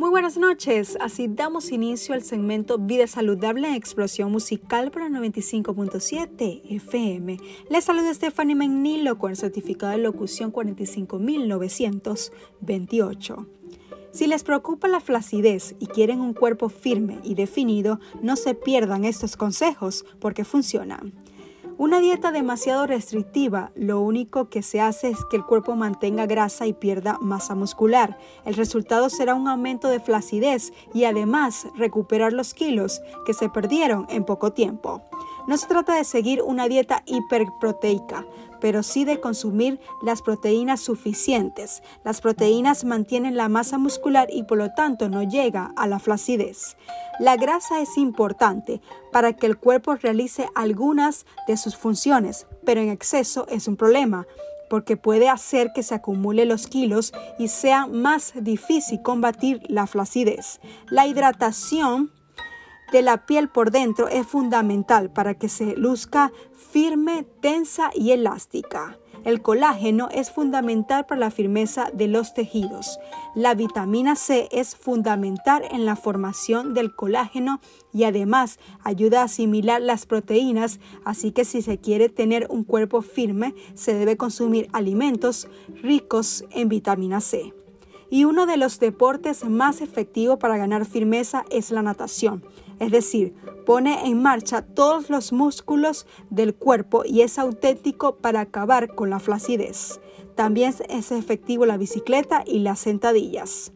Muy buenas noches, así damos inicio al segmento Vida Saludable en Explosión Musical para 95.7 FM. Les saluda Stephanie Menilo con el certificado de locución 45928. Si les preocupa la flacidez y quieren un cuerpo firme y definido, no se pierdan estos consejos porque funcionan. Una dieta demasiado restrictiva lo único que se hace es que el cuerpo mantenga grasa y pierda masa muscular. El resultado será un aumento de flacidez y además recuperar los kilos que se perdieron en poco tiempo. No se trata de seguir una dieta hiperproteica, pero sí de consumir las proteínas suficientes. Las proteínas mantienen la masa muscular y por lo tanto no llega a la flacidez. La grasa es importante para que el cuerpo realice algunas de sus funciones, pero en exceso es un problema porque puede hacer que se acumule los kilos y sea más difícil combatir la flacidez. La hidratación de la piel por dentro es fundamental para que se luzca firme, tensa y elástica. El colágeno es fundamental para la firmeza de los tejidos. La vitamina C es fundamental en la formación del colágeno y además ayuda a asimilar las proteínas, así que si se quiere tener un cuerpo firme, se debe consumir alimentos ricos en vitamina C. Y uno de los deportes más efectivos para ganar firmeza es la natación es decir, pone en marcha todos los músculos del cuerpo y es auténtico para acabar con la flacidez. También es efectivo la bicicleta y las sentadillas.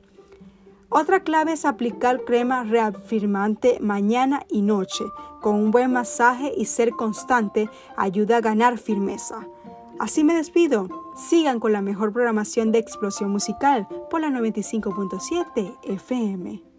Otra clave es aplicar crema reafirmante mañana y noche. Con un buen masaje y ser constante ayuda a ganar firmeza. Así me despido. Sigan con la mejor programación de explosión musical por la 95.7 FM.